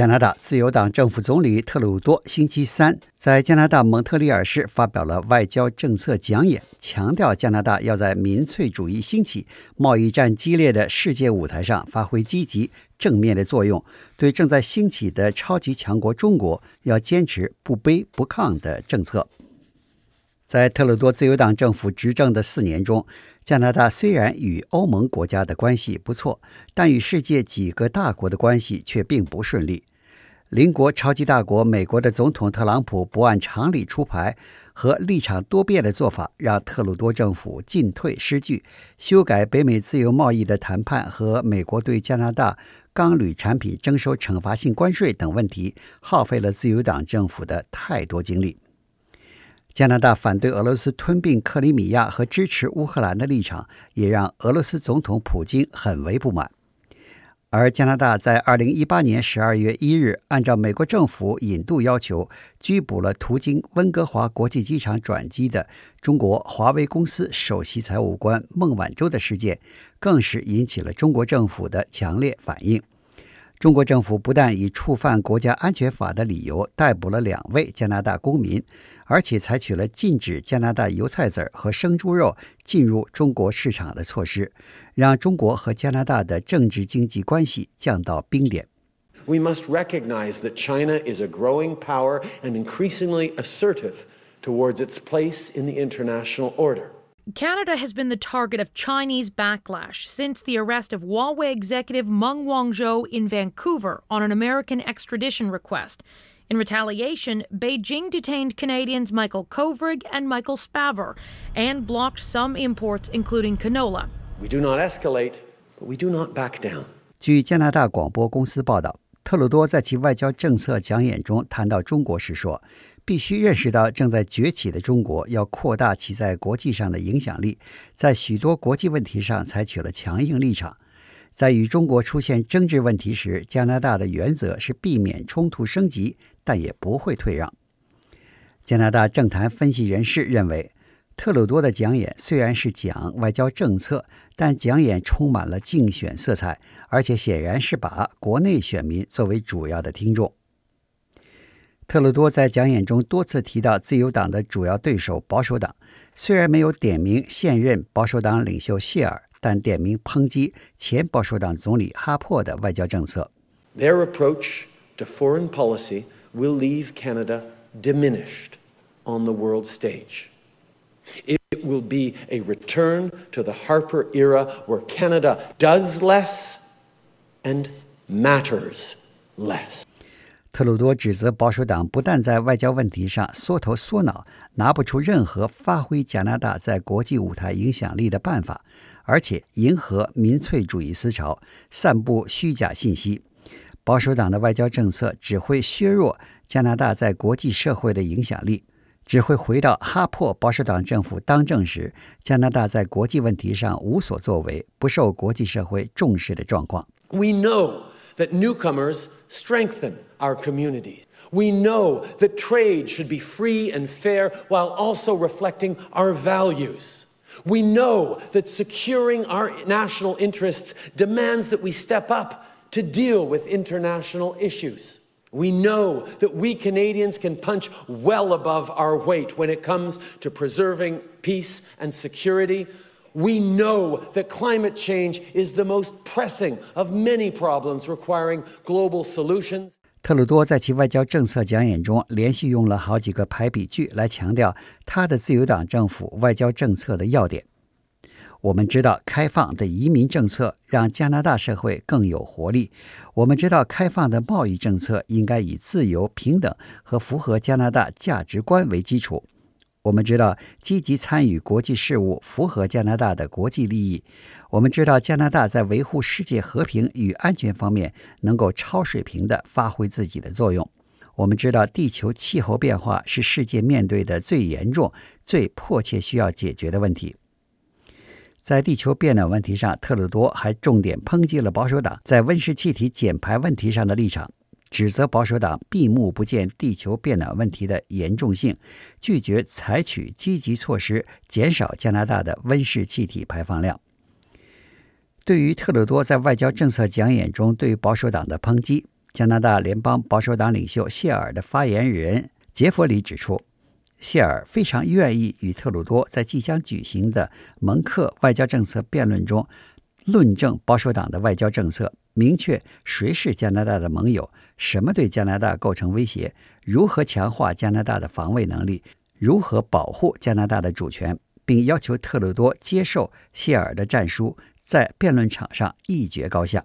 加拿大自由党政府总理特鲁多星期三在加拿大蒙特利尔市发表了外交政策讲演，强调加拿大要在民粹主义兴起、贸易战激烈的世界舞台上发挥积极正面的作用。对正在兴起的超级强国中国，要坚持不卑不亢的政策。在特鲁多自由党政府执政的四年中，加拿大虽然与欧盟国家的关系不错，但与世界几个大国的关系却并不顺利。邻国超级大国美国的总统特朗普不按常理出牌和立场多变的做法，让特鲁多政府进退失据。修改北美自由贸易的谈判和美国对加拿大钢铝产品征收惩罚性关税等问题，耗费了自由党政府的太多精力。加拿大反对俄罗斯吞并克里米亚和支持乌克兰的立场，也让俄罗斯总统普京很为不满。而加拿大在二零一八年十二月一日，按照美国政府引渡要求，拘捕了途经温哥华国际机场转机的中国华为公司首席财务官孟晚舟的事件，更是引起了中国政府的强烈反应。中国政府不但以触犯国家安全法的理由逮捕了两位加拿大公民，而且采取了禁止加拿大油菜籽和生猪肉进入中国市场的措施，让中国和加拿大的政治经济关系降到冰点。We must recognize that China is a growing power and increasingly assertive towards its place in the international order. Canada has been the target of Chinese backlash since the arrest of Huawei executive Meng Wanzhou in Vancouver on an American extradition request. In retaliation, Beijing detained Canadians Michael Kovrig and Michael Spavor and blocked some imports, including canola. We do not escalate, but we do not back down. 据加拿大广播公司报道， 特鲁多在其外交政策讲演中谈到中国时说：“必须认识到，正在崛起的中国要扩大其在国际上的影响力，在许多国际问题上采取了强硬立场。在与中国出现争执问题时，加拿大的原则是避免冲突升级，但也不会退让。”加拿大政坛分析人士认为。特鲁多的讲演虽然是讲外交政策，但讲演充满了竞选色彩，而且显然是把国内选民作为主要的听众。特鲁多在讲演中多次提到自由党的主要对手保守党，虽然没有点名现任保守党领袖谢尔，但点名抨击前保守党总理哈珀的外交政策。Their approach to foreign policy will leave Canada diminished on the world stage. It will be a return to the Harper era where Canada does less and matters less. 特鲁多指责保守党不但在外交问题上缩头缩脑，拿不出任何发挥加拿大在国际舞台影响力的办法，而且迎合民粹主义思潮，散布虚假信息。保守党的外交政策只会削弱加拿大在国际社会的影响力。只会回到哈珀保守党政府当政时，加拿大在国际问题上无所作为、不受国际社会重视的状况。We know that newcomers strengthen our community. We know that trade should be free and fair while also reflecting our values. We know that securing our national interests demands that we step up to deal with international issues. We know that we Canadians can punch well above our weight when it comes to preserving peace and security. We know that climate change is the most pressing of many problems requiring global solutions. 特鲁多在其外交政策讲演中连续用了好几个排比句来强调他的自由党政府外交政策的要点。 我们知道，开放的移民政策让加拿大社会更有活力。我们知道，开放的贸易政策应该以自由、平等和符合加拿大价值观为基础。我们知道，积极参与国际事务符合加拿大的国际利益。我们知道，加拿大在维护世界和平与安全方面能够超水平地发挥自己的作用。我们知道，地球气候变化是世界面对的最严重、最迫切需要解决的问题。在地球变暖问题上，特鲁多还重点抨击了保守党在温室气体减排问题上的立场，指责保守党闭目不见地球变暖问题的严重性，拒绝采取积极措施减少加拿大的温室气体排放量。对于特鲁多在外交政策讲演中对保守党的抨击，加拿大联邦保守党领袖谢尔的发言人杰弗里指出，谢尔非常愿意与特鲁多在即将举行的蒙克外交政策辩论中论证保守党的外交政策，明确谁是加拿大的盟友，什么对加拿大构成威胁，如何强化加拿大的防卫能力，如何保护加拿大的主权，并要求特鲁多接受谢尔的战书，在辩论场上一决高下。